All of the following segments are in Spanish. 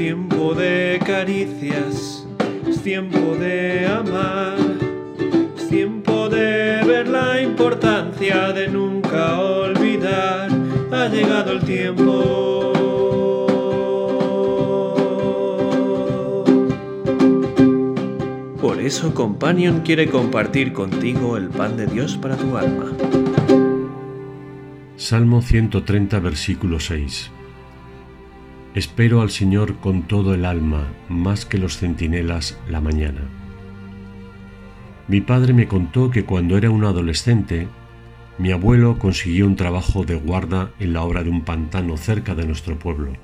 tiempo de caricias, es tiempo de amar, es tiempo de ver la importancia de nunca olvidar. Ha llegado el tiempo. Por eso Companion quiere compartir contigo el pan de Dios para tu alma. Salmo 130, versículo 6. Espero al Señor con todo el alma, más que los centinelas la mañana. Mi padre me contó que cuando era un adolescente, mi abuelo consiguió un trabajo de guarda en la obra de un pantano cerca de nuestro pueblo.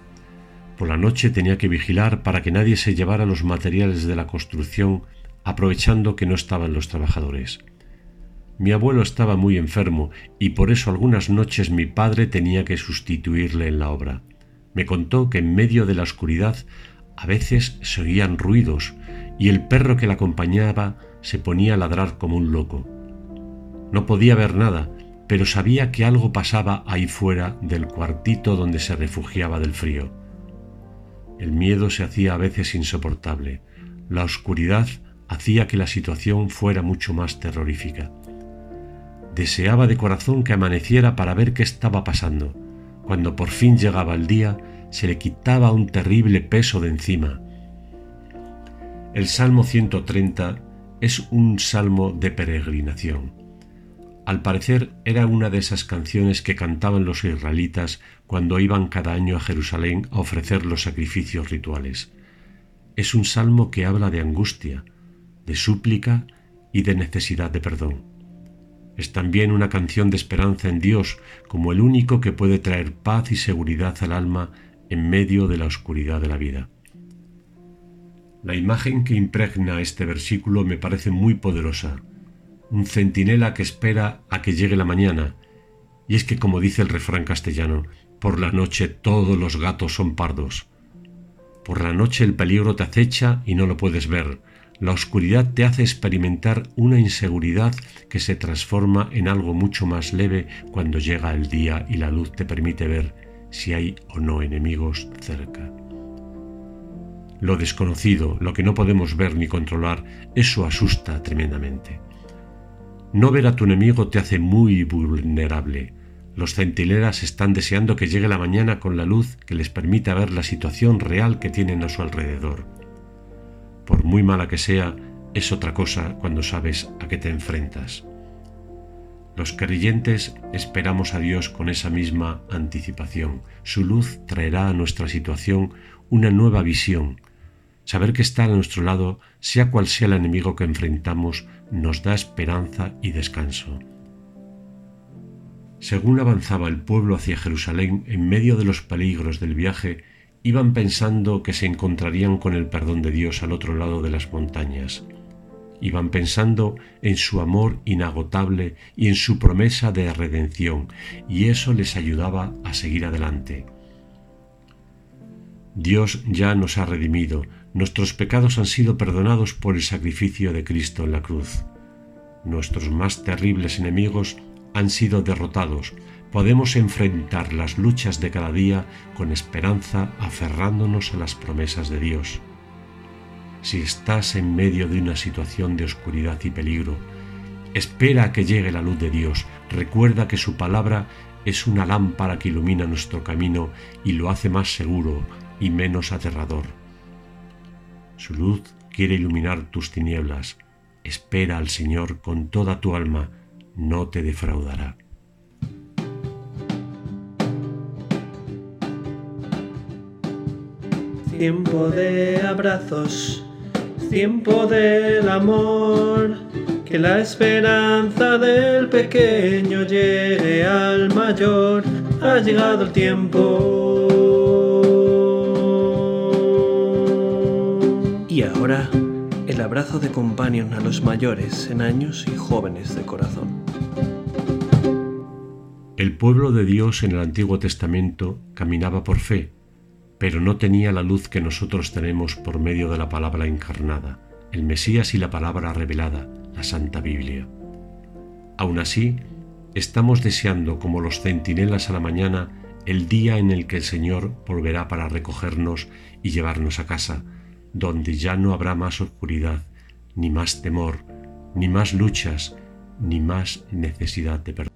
Por la noche tenía que vigilar para que nadie se llevara los materiales de la construcción aprovechando que no estaban los trabajadores. Mi abuelo estaba muy enfermo y por eso algunas noches mi padre tenía que sustituirle en la obra. Me contó que en medio de la oscuridad a veces se oían ruidos y el perro que la acompañaba se ponía a ladrar como un loco. No podía ver nada, pero sabía que algo pasaba ahí fuera del cuartito donde se refugiaba del frío. El miedo se hacía a veces insoportable. La oscuridad hacía que la situación fuera mucho más terrorífica. Deseaba de corazón que amaneciera para ver qué estaba pasando cuando por fin llegaba el día, se le quitaba un terrible peso de encima. El Salmo 130 es un salmo de peregrinación. Al parecer era una de esas canciones que cantaban los israelitas cuando iban cada año a Jerusalén a ofrecer los sacrificios rituales. Es un salmo que habla de angustia, de súplica y de necesidad de perdón. Es también una canción de esperanza en Dios como el único que puede traer paz y seguridad al alma en medio de la oscuridad de la vida. La imagen que impregna este versículo me parece muy poderosa. Un centinela que espera a que llegue la mañana. Y es que, como dice el refrán castellano, por la noche todos los gatos son pardos. Por la noche el peligro te acecha y no lo puedes ver, la oscuridad te hace experimentar una inseguridad que se transforma en algo mucho más leve cuando llega el día y la luz te permite ver si hay o no enemigos cerca. Lo desconocido, lo que no podemos ver ni controlar, eso asusta tremendamente. No ver a tu enemigo te hace muy vulnerable. Los centileras están deseando que llegue la mañana con la luz que les permita ver la situación real que tienen a su alrededor por muy mala que sea, es otra cosa cuando sabes a qué te enfrentas. Los creyentes esperamos a Dios con esa misma anticipación. Su luz traerá a nuestra situación una nueva visión. Saber que está a nuestro lado, sea cual sea el enemigo que enfrentamos, nos da esperanza y descanso. Según avanzaba el pueblo hacia Jerusalén en medio de los peligros del viaje, iban pensando que se encontrarían con el perdón de Dios al otro lado de las montañas. Iban pensando en su amor inagotable y en su promesa de redención, y eso les ayudaba a seguir adelante. Dios ya nos ha redimido, nuestros pecados han sido perdonados por el sacrificio de Cristo en la cruz. Nuestros más terribles enemigos han sido derrotados, podemos enfrentar las luchas de cada día con esperanza aferrándonos a las promesas de Dios. Si estás en medio de una situación de oscuridad y peligro, espera a que llegue la luz de Dios. Recuerda que su palabra es una lámpara que ilumina nuestro camino y lo hace más seguro y menos aterrador. Su luz quiere iluminar tus tinieblas. Espera al Señor con toda tu alma, no te defraudará. Tiempo de abrazos, tiempo del amor, que la esperanza del pequeño llegue al mayor, ha llegado el tiempo. Y ahora, el abrazo de companion a los mayores en años y jóvenes de corazón. Pueblo de Dios en el Antiguo Testamento caminaba por fe, pero no tenía la luz que nosotros tenemos por medio de la palabra encarnada, el Mesías y la palabra revelada, la Santa Biblia. Aún así, estamos deseando, como los centinelas a la mañana, el día en el que el Señor volverá para recogernos y llevarnos a casa, donde ya no habrá más oscuridad, ni más temor, ni más luchas, ni más necesidad de perdón.